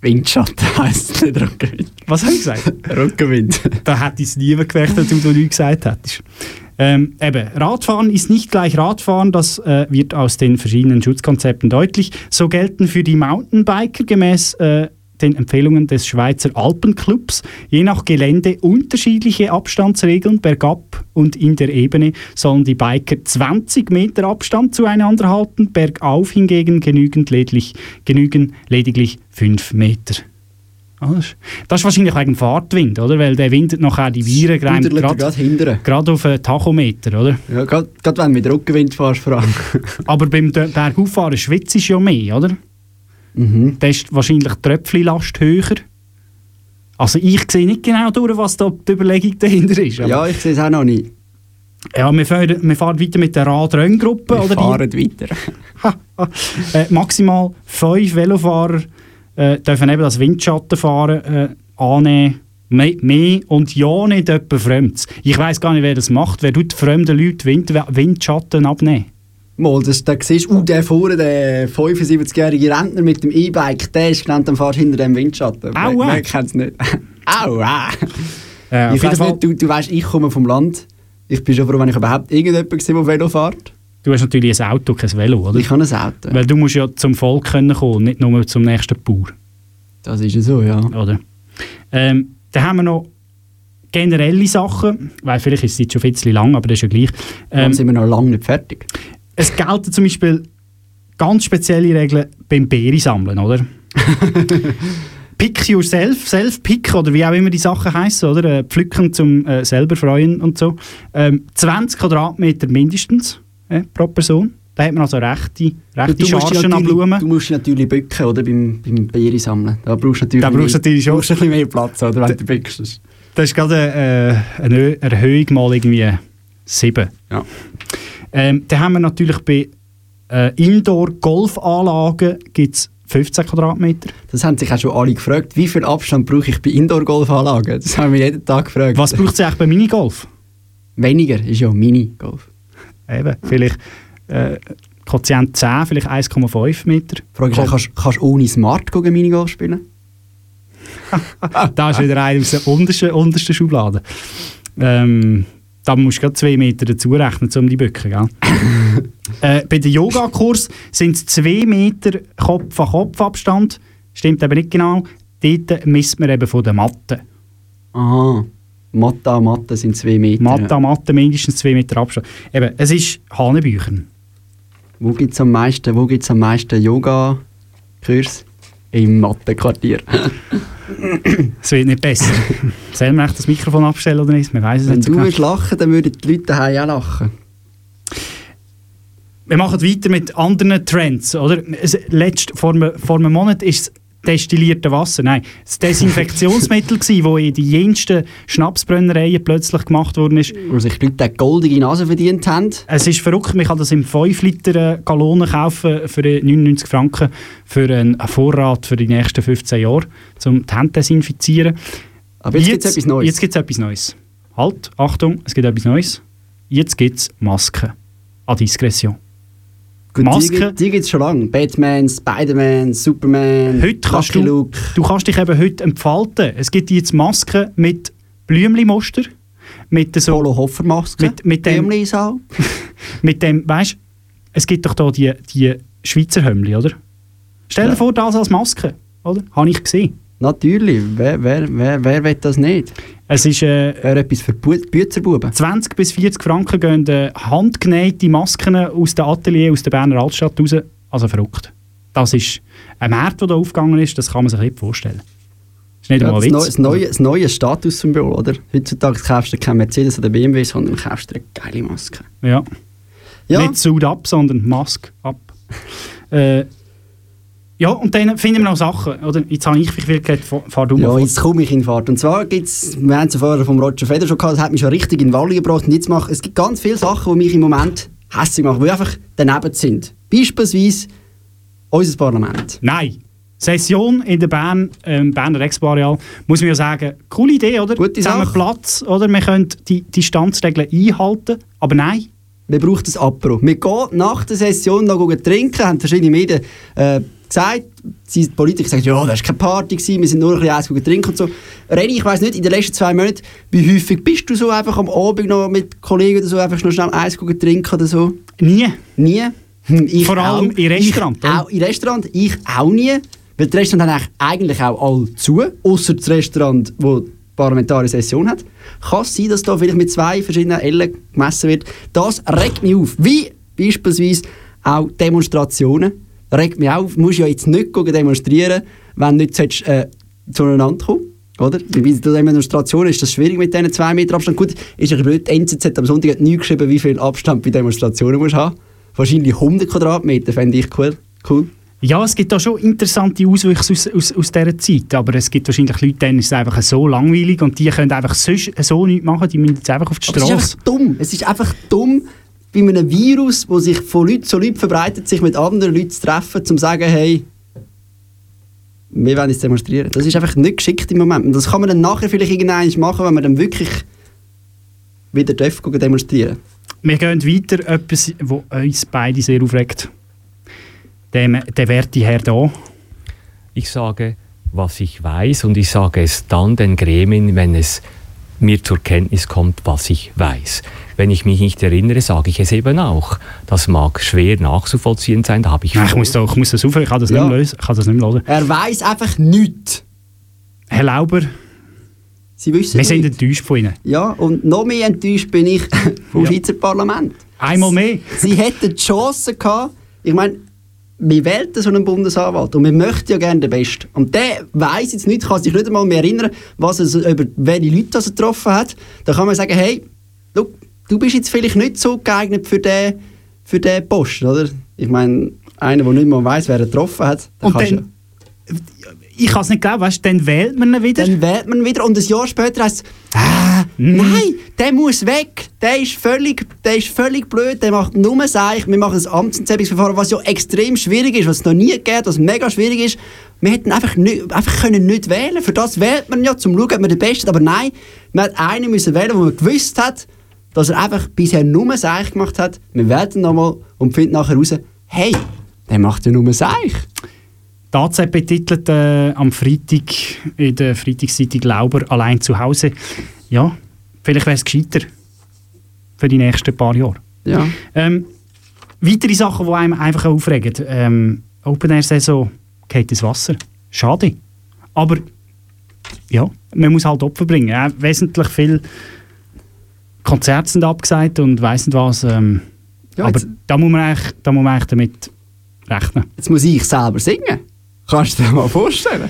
Windschatten heisst es nicht Rückenwind. Was habe ich gesagt? Rückenwind. da hätte ich es nie gemerkt, wenn du nichts gesagt hättest. Ähm, eben, Radfahren ist nicht gleich Radfahren, das äh, wird aus den verschiedenen Schutzkonzepten deutlich. So gelten für die Mountainbiker gemäß äh, den Empfehlungen des Schweizer Alpenclubs je nach Gelände unterschiedliche Abstandsregeln. Bergab und in der Ebene sollen die Biker 20 Meter Abstand zueinander halten, bergauf hingegen genügend lediglich, genügen lediglich 5 Meter. Das ist- wahrscheinlich wegen Fahrtwind, oder? Weil der windet nachher die Viren er gerade gerade auf den Tachometer, oder? Ja, gerade wenn du mit Rückenwind fährst, allem. Aber beim Bergauffahren schwitzt es ja mehr, oder? Mhm. Da ist wahrscheinlich die Tröpfchenlast höher. Also ich sehe nicht genau durch, was da die Überlegung dahinter ist. aber- Ja, ich sehe es auch noch nicht. Ja, wir fahren, wir fahren weiter mit der Radrenngruppe. Wir oder fahren weiter. Die, äh, maximal fünf Velofahrer äh, dürfen eben das Windschattenfahren äh, annehmen. Mehr, mehr und ja nicht jemand Fremdes. Ich weiß gar nicht, wer das macht. Wer tut fremden Leuten Wind, Windschatten abnehmen? Mal, das, da siehst du, uh, der vorne, der 75-jährige Rentner mit dem E-Bike, der ist genannt, dann fahrst du hinter dem Windschatten. Au, Wer- au. Wer kennt es nicht? Au, ah. Äh, ich Fall, nicht, du, du weißt, ich komme vom Land. Ich bin schon froh, wenn ich überhaupt irgendjemanden gesehen der Velo fährt. du hast natürlich ein Auto, kein Velo, oder? Ich habe ein Auto. Weil du musst ja zum Volk können kommen, nicht nur zum nächsten Bauer, Das ist ja so, ja. oder? Ähm, dann haben wir noch generelle Sachen, weil vielleicht ist es jetzt schon ein bisschen lang, aber das ist ja gleich. Dann Ähm, sind wir noch lange nicht fertig. Es gelten zum Beispiel ganz spezielle Regeln beim Beere sammeln, oder? Pick yourself, self-pick oder wie auch immer die Sachen heißen, oder? Äh, Pflücken zum äh, selber freuen und so. Ähm, 20 Quadratmeter mindestens äh, pro Person. Da hat man also rechte, rechte Chargen an Blumen. du musst natürlich bücken, oder? Beim, beim Beere sammeln. Da brauchst du natürlich, Da brauchst du natürlich schon- brauchst du ein bisschen mehr Platz, oder? Wenn du bückst. Das ist gerade äh, eine Erhöhung mal irgendwie 7. Ja. Ähm, dann haben wir natürlich bei äh, Indoor-Golfanlagen gibt es 15 Quadratmeter. Das haben sich auch schon alle gefragt. Wie viel Abstand brauche ich bei Indoor-Golfanlagen? Das haben wir jeden Tag gefragt. Was braucht es eigentlich bei Minigolf? Weniger ist ja Minigolf. Eben, vielleicht äh, Quotient 10, vielleicht 1,5 Meter. Frage ist, kannst kannst du ohne Smart gehen Minigolf spielen? Da ist wieder einer aus der untersten, untersten Schublade. Ähm, da musst du 2 Meter dazu rechnen, um die Böcke. Gell? äh, bei dem Yogakurs sind es 2 Meter Kopf-an-Kopf-Abstand. Stimmt aber nicht genau. Dort misst man eben von der Matte. Aha. Matte an Matte sind zwei Meter. Matte an Matte mindestens 2 Meter Abstand. Eben, es ist Hanebüchern. Wo gibt es am meisten, wo gibt's am meisten Yoga-Kurs? Im Mattenquartier. Es wird nicht besser. Sollen wir echt das Mikrofon abstellen oder nicht? Wir weiss es Wenn nicht so du genau. würdest lachen, dann würden die Leute daheim auch lachen. Wir machen weiter mit anderen Trends. Oder? Es, letzt, vor, einem, vor einem Monat ist es destillierte Wasser. Nein, das Desinfektionsmittel, das in die jensten Schnapsbrennereien plötzlich gemacht worden ist. Wo sich die Leute eine goldige Nase verdient haben. Es ist verrückt, man kann das in 5 Liter Gallonen kaufen für 99 Franken für einen Vorrat für die nächsten 15 Jahre, um die Hände desinfizieren. Aber jetzt, gibt es etwas Neues. Jetzt gibt es etwas Neues. Halt, Achtung, es gibt etwas Neues. Jetzt gibt es Masken. An Diskretion. Gut, Masken- Die, die gibt es schon lange. Batman, Spider-Man, Superman, Heute kannst Lucky du, Luke. du kannst dich eben heute entfalten. Es gibt jetzt Masken mit Blümli-Muster, mit so, Polo Hofer-Maske. mit, mit dem, mit dem, weißt, es gibt doch da die, die Schweizer Hömmli, oder? Stell dir Ja. vor, das als Maske, oder? Habe ich gesehen. Natürlich. Wer, wer, wer, wer will das nicht? Es ist äh, Wäre etwas für Bu- Büzerbuben. 20 bis 40 Franken gehen äh, handgenähte Masken aus dem Atelier, aus der Berner Altstadt raus. Also verrückt. Das ist ein Markt, der da aufgegangen ist, das kann man sich nicht vorstellen. Das ist nicht Ja, einmal ein Witz. das, neue, das neue Statussymbol, oder? Heutzutage kaufst du kein Mercedes oder BMW, sondern kaufst dir eine geile Maske. Ja. Ja, Nicht Suit up, sondern Mask up. äh, ja, und dann finden wir noch Sachen. Oder? Jetzt habe ich viel geredet, fahr du mal ja jetzt komme ich in Fahrt. Und zwar gibt es, wir haben es vorher vom Roger Federer schon gehabt, das hat mich schon richtig in den Walli gebracht. Und jetzt mach, es gibt ganz viele Sachen, die mich im Moment hässlich machen, die einfach daneben sind. Beispielsweise unser Parlament. Nein. Session in der Bern, ähm, Berner Expo-Areal, muss man ja sagen, coole Idee, oder? Gute Sache. Platz, oder? Wir können die Distanzregeln einhalten, aber nein. Wir brauchen das Apro. Wir gehen nach der Session noch trinken, haben verschiedene Medien äh, gesagt. Die Politiker sagen, ja, das war keine Party, gewesen, wir sind nur ein bisschen eins gehen trinken und so. Reni, ich weiss nicht, in den letzten zwei Monaten, wie häufig bist du so einfach am Abend noch mit Kollegen oder so einfach noch schnell gehen trinken oder so? Nie. Nie? Hm, Ich Vor allem auch. in Restaurant, Ich auch in Restaurant, ich auch nie. Weil die Restaurants haben eigentlich auch alle zu, außer das Restaurant, wo die parlamentarische Session hat. Kann es sein, dass da vielleicht mit zwei verschiedenen Ellen gemessen wird. Das regt mich auf. Wie beispielsweise auch Demonstrationen. Regt mich auf. Du musst ja jetzt nicht demonstrieren, wenn du nicht sollst, äh, zueinander kommen oder? Bei der Demonstration ist das schwierig mit diesen zwei Meter Abstand. Gut, ist ein blöd. Die NZZ am Sonntag hat nie geschrieben, wie viel Abstand bei Demonstrationen musst du haben. Wahrscheinlich 100 Quadratmeter, fände ich cool. cool. Ja, es gibt da schon interessante Auswüchse aus, aus, aus dieser Zeit, aber es gibt wahrscheinlich Leute, denen ist es einfach so langweilig und die können einfach so, so nichts machen, die müssen jetzt einfach auf die Aber es ist Straße. einfach dumm. Es ist einfach dumm, bei einem Virus, wo sich von Leuten zu Leuten verbreitet, sich mit anderen Leuten zu treffen, um zu sagen, hey, wir wollen jetzt demonstrieren. Das ist einfach nicht geschickt im Moment. Und das kann man dann nachher vielleicht irgendwann machen, wenn man dann wirklich wieder darf, demonstrieren Wir gehen weiter, etwas, was uns beide sehr aufregt. Der, der werte Herr da. Ich sage was ich weiß und ich sage es dann den Gremien, wenn es mir zur Kenntnis kommt, was ich weiß. Wenn ich mich nicht erinnere, sage ich es eben auch. Das mag schwer nachzuvollziehen sein, da habe ich... Nein, ich muss, da, ich muss das aufhören, ich kann das Ja. nicht mehr lösen. Ich kann das nicht mehr hören. Er weiß einfach nichts. Herr Lauber, Sie wissen wir sind enttäuscht von Ihnen. Ja, und noch mehr enttäuscht bin ich vom Ja. Schweizer Parlament. Einmal mehr. Sie hätten die Chance gehabt, ich meine, wir wählen so einen Bundesanwalt und wir möchten ja gerne den Besten. Und der weiß jetzt nicht, kann sich nicht einmal mehr erinnern, was er, so- über welche Leute das er getroffen hat. Da kann man sagen, hey, du, du bist jetzt vielleicht nicht so geeignet für den, für den Posten, oder? Ich meine, einer, der nicht mal weiß, wer er getroffen hat, der Und kannst dann, ich kann es nicht glauben, weißt, du, dann wählt man ihn wieder. Dann wählt man ihn wieder und ein Jahr später heißt es, ah, nein, der muss weg. Der ist völlig, der ist völlig blöd, der macht nur Seich. Wir machen ein Amtsenthebungsverfahren, was ja extrem schwierig ist, was es noch nie geht, was mega schwierig ist. Wir hätten einfach, nicht, einfach können nicht wählen. Für das wählt man ja, zum schauen, ob man den Besten Aber nein, man hat einen müssen wählen, wo man gewusst hat, dass er einfach bisher nur Seich gemacht hat. Wir ihn nochmal und finden nachher raus, hey, der macht ja nur Seich. Die AZ betitelt äh, am Freitag in der Freitagszeitung Lauber allein zu Hause. Ja, vielleicht wäre es gescheiter für die nächsten paar Jahre. Ja. Ähm, weitere Sachen, die einem einfach aufregen. Ähm, Open-Air-Saison geht ins Wasser. Schade. Aber ja, man muss halt Opfer bringen. Äh, wesentlich viel Konzerte sind abgesagt und weiss nicht was. Ähm, Ja, aber da muss, man eigentlich, da muss man eigentlich damit rechnen. Jetzt muss ich selber singen. Kannst du dir mal vorstellen?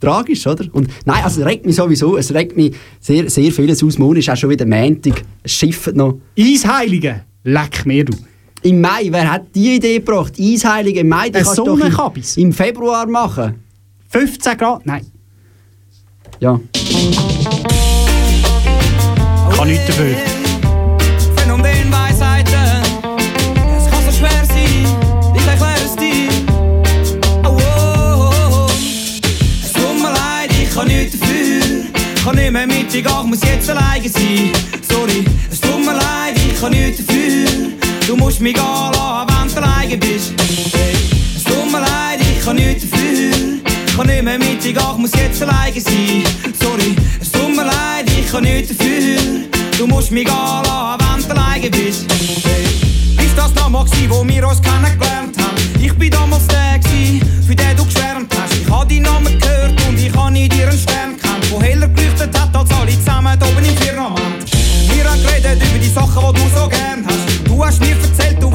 Tragisch, oder? Und nein, also es regt mich sowieso, es regt mich sehr, sehr vieles aus. Morgen ist auch schon wieder Montag, es schifft noch. Eisheilige, leck mir du. Im Mai, wer hat die Idee gebracht? Eisheilige im Mai, die kannst du doch im, im Februar machen. 15 Grad? Nein. Ja. Kann nichts dafür. Kann nicht mehr mit dir gehen, muss jetzt alleine sein. Sorry, es tut mir leid, ich kann nichts dafür. Du musst mich gehen lassen, wenn du alleine bist. Hey. Es tut mir leid, ich kann nichts dafür. Ich kann nicht mehr mit dir gehen, muss jetzt alleine sein. Sorry, es tut mir leid, ich kann nichts dafür. Du musst mich gehen lassen, wenn du alleine bist. Hey. Ist das nochmal gsi, wo wir uns kennengelernt haben? Ich bin damals der gsi, für den du geschwärmt hast. Ich hab deinen Namen gehört und ich hab in dir einen Stern der heller geleuchtet hat als alle zusammen oben im Firmament. Wir haben geredet über die Sachen, die du so gern hast. Du hast mir erzählt, du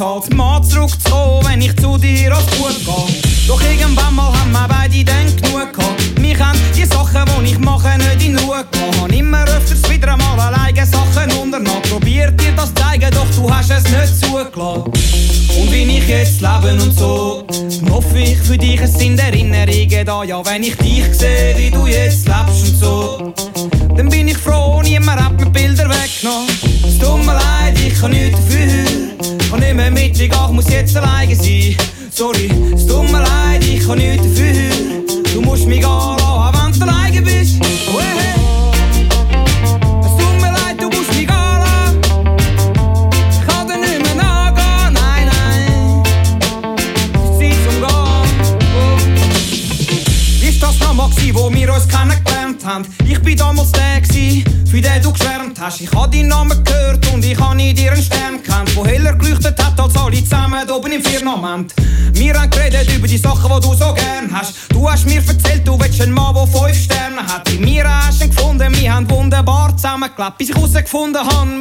Haben. Mal zurückzukommen, wenn ich zu dir als gut gehe. Doch irgendwann mal haben wir beide dann genug gehabt. Mich haben die Sachen, die ich mache, nicht in Ruhe gelassen. Habe immer öfters wieder einmal alleine Sachen unternommen. Probiert dir das zeigen, doch du hast es nicht zugelassen. Und wie ich jetzt lebe und so, hoffe ich für dich, es sind Erinnerungen da. Ja, wenn ich dich sehe, wie du jetzt lebst Bis ich herausgefunden habe,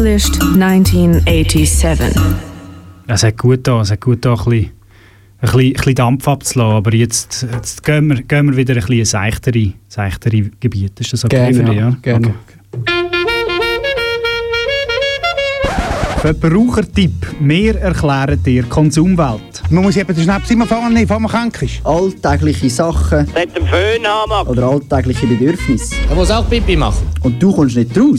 Established 1987. Es hat gut da, es hat gut da ein bisschen, ein bisschen, ein bisschen Dampf abzulassen, aber jetzt, jetzt gehen, wir, gehen wir wieder ein bisschen seichtere, seichtere Gebiet. Ist das okay Gerne, für dich? ja, gerne. Okay. Verbrauchertipp. Wir erklären dir Konsumwelt. Man muss eben den Schnaps immer nehmen, bevor man krank ist. Alltägliche Sachen Mit dem Föhn haben. oder alltägliche Bedürfnisse. Er muss auch Pipi machen. Und du kommst nicht raus?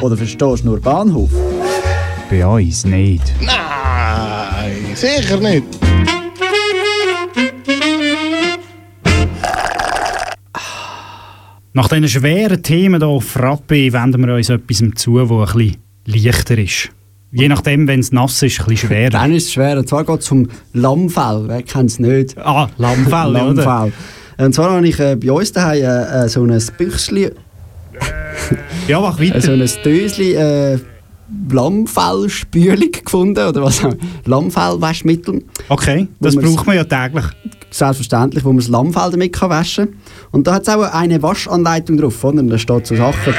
Oder verstehst nur Bahnhof? Bei uns nicht. Nein, sicher nicht. Nach diesen schweren Themen hier auf Frappe wenden wir uns etwas zu, das ein bisschen leichter ist. Je nachdem, wenn es nass ist, ein bisschen schwerer. Dann ist es schwer. Und zwar geht es um Lammfell. Wer kennt es nicht? Ah, Lammfell, oder? Lammfell. Und zwar habe ich äh, bei uns daheim äh, äh, so ein Büchsli, Ja, mach weiter. so ein Dösli äh, Lammfellspülung gefunden. Oder was auch Lammfellwaschmittel. Okay, das braucht man ja täglich. Selbstverständlich, wo man das Lammfell damit kann waschen kann. Und da hat es auch eine Waschanleitung drauf. Oder? Und Da steht so Sachen.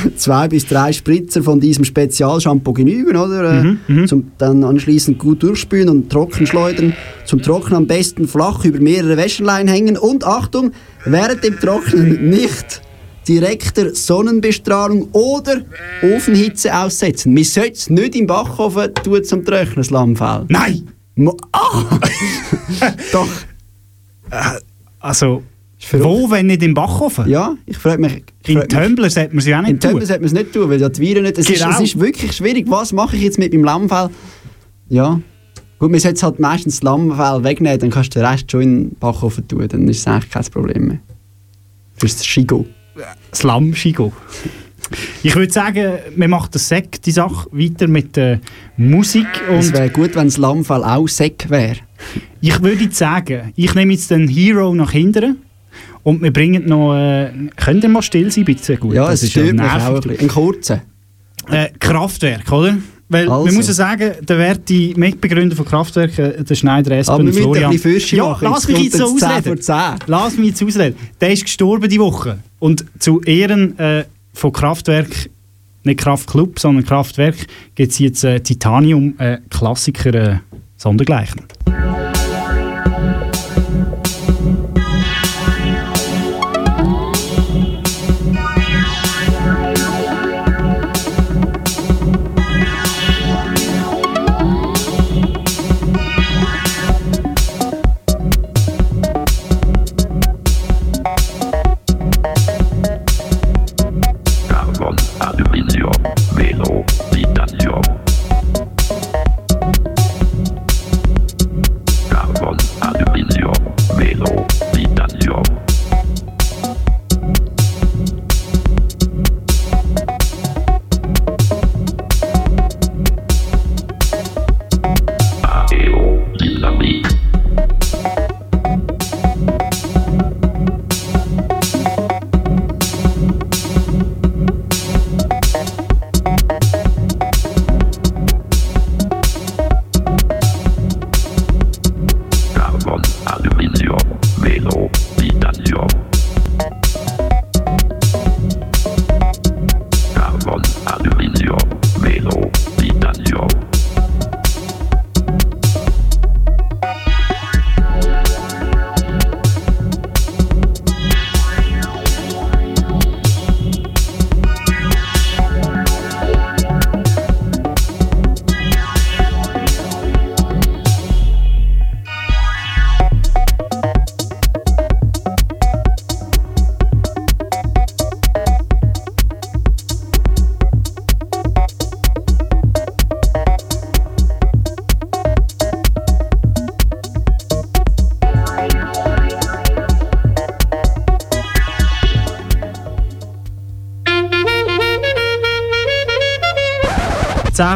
Zwei bis drei Spritzer von diesem Spezialshampoo genügen, oder? Äh, Zum dann anschließend gut durchspülen und trocken schleudern. Zum Trocknen am besten flach über mehrere Wäscheleien hängen. Und Achtung, während dem Trocknen nicht direkter Sonnenbestrahlung oder Ofenhitze aussetzen. Man sollte es nicht im Backofen tun zum Trocknen, das Lammfell. Nein! Ah! Doch. Also, wo, wenn nicht im Backofen? Ja, ich frage mich. Ich In frag Tumblr sollte man sie auch nicht In tun. Tumblr sollte man es nicht tun, weil ja die Viren nicht. Es, ist, Genau. es ist wirklich schwierig. Was mache ich jetzt mit meinem Lammfell? Ja. Gut, man sollte halt meistens das Lammfell wegnehmen, dann kannst du den Rest schon in den Backofen tun. Dann ist es eigentlich kein Problem mehr. Das ist das Schigo. Slam-Schigo. Ich würde sagen, wir machen das Sek, die Sache, weiter mit der Musik. Es Und wäre gut, wenn das Lammfell auch Säck wäre. ich würde sagen, ich nehme jetzt den Hero nach hinten und wir bringen noch... Äh, könnt ihr mal still sein, bitte? Gut, Ja, das es ist ja stört mich auch ein kurzer. Äh, Kraftwerk, oder? Weil Also. man muss ja sagen, der werte Mitbegründer von Kraftwerk, äh, der Schneider Espen Aber Florian... Fürsche ja, lass mich jetzt so jetzt 10 ausreden. vor 10. Lass mich jetzt ausreden. Der ist gestorben die Woche. Und zu Ehren äh, von Kraftwerk, nicht Kraftclub, sondern Kraftwerk, gibt es jetzt äh, Titanium äh, äh, Sondergleichen.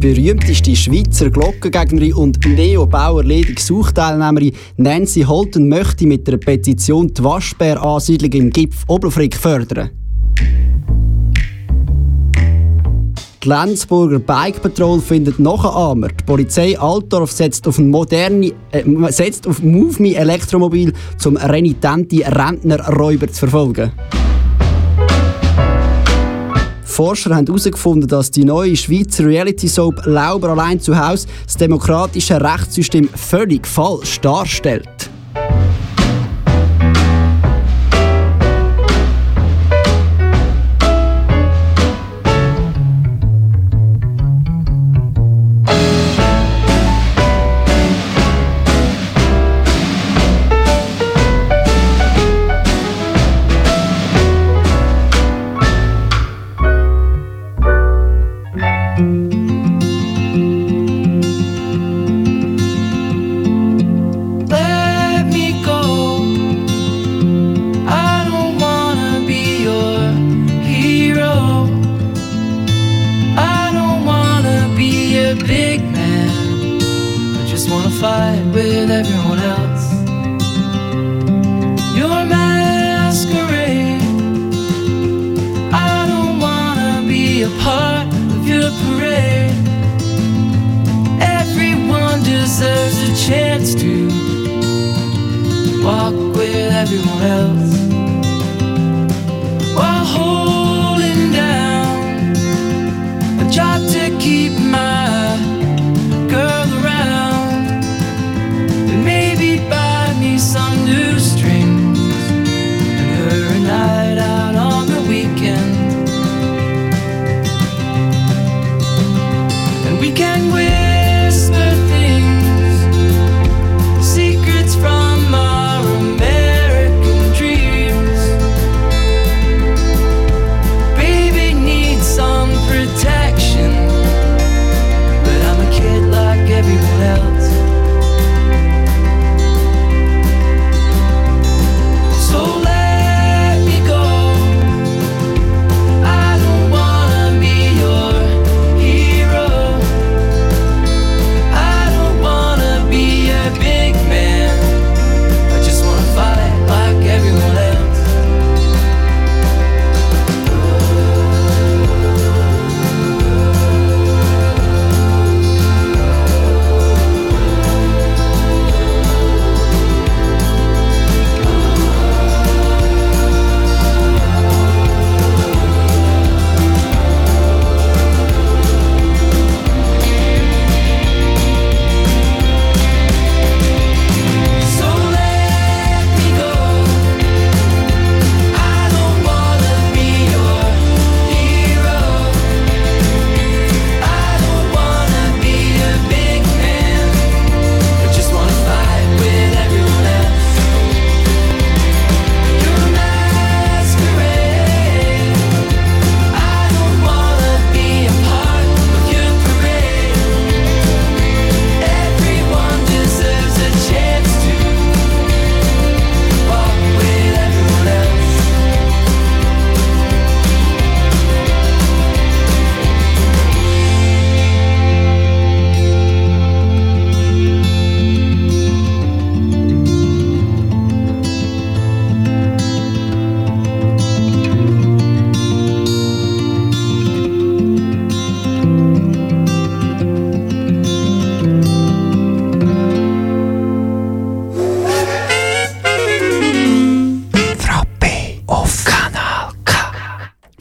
berühmteste Schweizer Glockengegnerin und Neo-Bauer-Ledig-Suchteilnehmerin Nancy Holten möchte mit einer Petition die Waschbäransiedlung im Gipf Oberfrick fördern. Die Lenzburger Bike Patrol findet noch Armer. Die Polizei Altdorf setzt auf, moderne, äh, setzt auf MoveMe Elektromobil, um renitente Rentnerräuber zu verfolgen. Forscher haben herausgefunden, dass die neue Schweizer Reality-Soap Lauber allein zu Hause das demokratische Rechtssystem völlig falsch darstellt.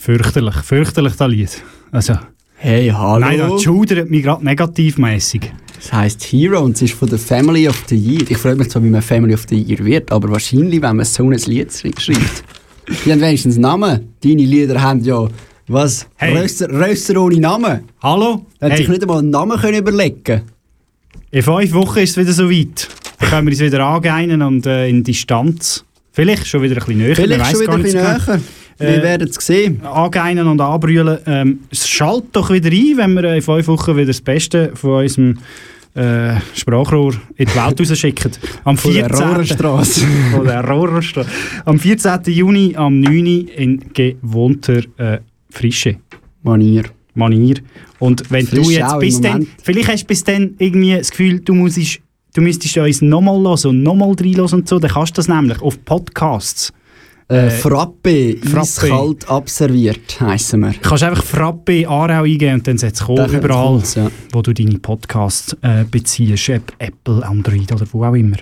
Fürchterlich, fürchterlich das Lied. Also, Hey, hallo. nein, das schudert mich gerade negativmäßig. Das heisst Hero und es ist von der Family of the Year. Ich freue mich zwar, wie man Family of the Year wird, aber wahrscheinlich, wenn man so ein Lied schreibt. Die haben wenigstens Namen. Deine Lieder haben ja Was? Hey. Rösser, Rösser ohne Namen? Hallo? Er hat Hey. sich nicht einmal einen Namen können überlegen In fünf Wochen ist es wieder so weit. Dann können wir uns wieder angehen und äh, in Distanz. Vielleicht schon wieder ein bisschen näher. Vielleicht schon wieder ein bisschen so näher. Wir werden es sehen. Angehen und anbrüllen. Ähm, es schaltet doch wieder ein, wenn wir äh, in fünf Wochen wieder das Beste von unserem äh, Sprachrohr in die Welt rausschicken. Am Von der 14. Rohrerstrasse. Von der Rohrerstrasse. Am 14. Juni, am 9. in gewohnter äh, Frische. Manier. Manier. Und wenn du Frische jetzt bis dann, vielleicht hast du bis dann irgendwie das Gefühl, du musst, du müsstest uns nochmal hören und nochmal reinhören und so, dann kannst du das nämlich auf Podcasts. Äh, Frappe, Frappe. eiskalt abserviert, heissen wir. Du kannst einfach Frappe Aarau eingeben und dann sollte es kommen, überall, es, ja. wo du deine Podcasts äh, beziehst, ob Apple, Android oder wo auch immer.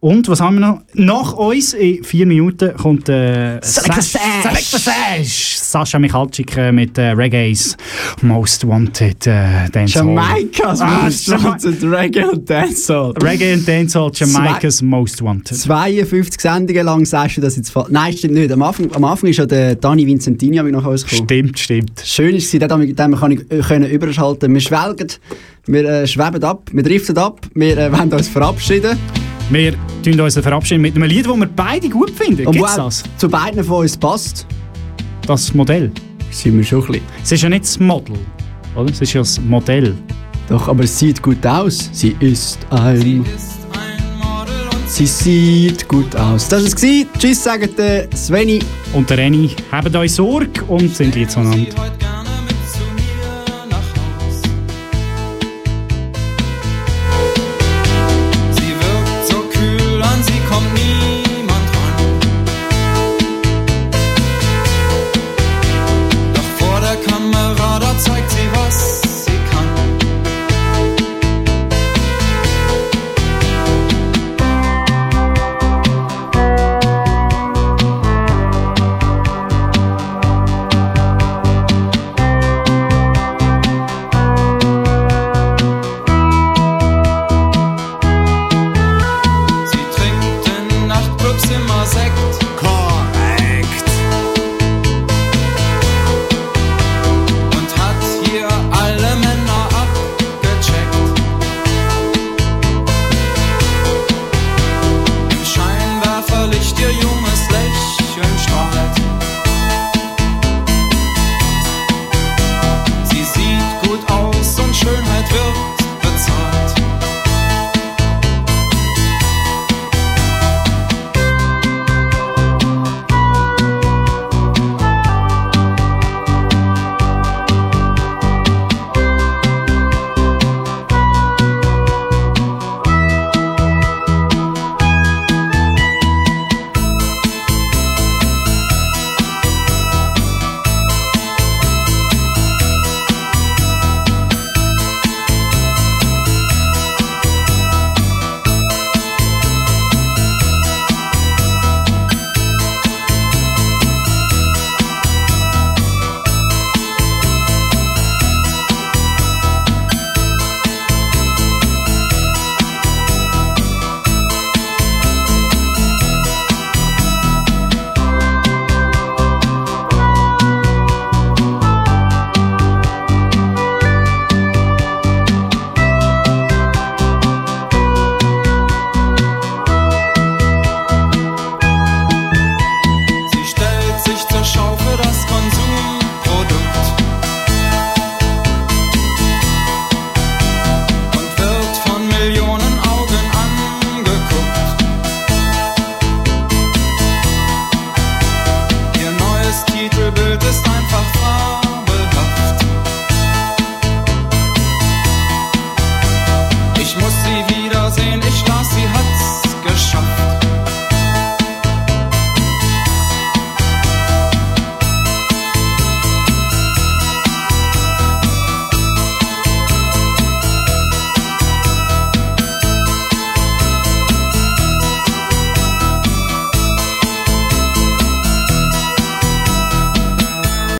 Und was haben wir noch? Nach uns in vier Minuten kommt äh, Selector Sash- Sash. Sascha Michalczyk äh, mit äh, Reggae's Most Wanted äh, Dancehall. Jamaikas Ah, Most Wanted Reggae und Dancehall. Reggae und Dancehall, Jamaica's Most Wanted. 52 Sendungen lang sagst du das jetzt falsch. Nein, stimmt nicht. Am Anfang, am Anfang ist ja der Dani Vincentini hab ich nach uns gekommen. Stimmt, stimmt. Schön ist es, den kann ich, äh, können überschalten. Wir schwelgen, wir äh, schweben ab, wir driften ab, wir äh, wollen uns verabschieden. Wir tun uns verabschieden mit einem Lied, das wir beide gut finden. Gibt's das? zu beiden von uns passt. Das Modell. Sind wir schon ein bisschen. Es ist ja nicht das Model, oder? Es ist ja das Modell. Doch, aber es sieht gut aus. Sie ist ein... Sie sieht gut aus. Das war es. Tschüss, sagt der Sveni. Und der Renny haben euch Sorge und sind lieb zueinander.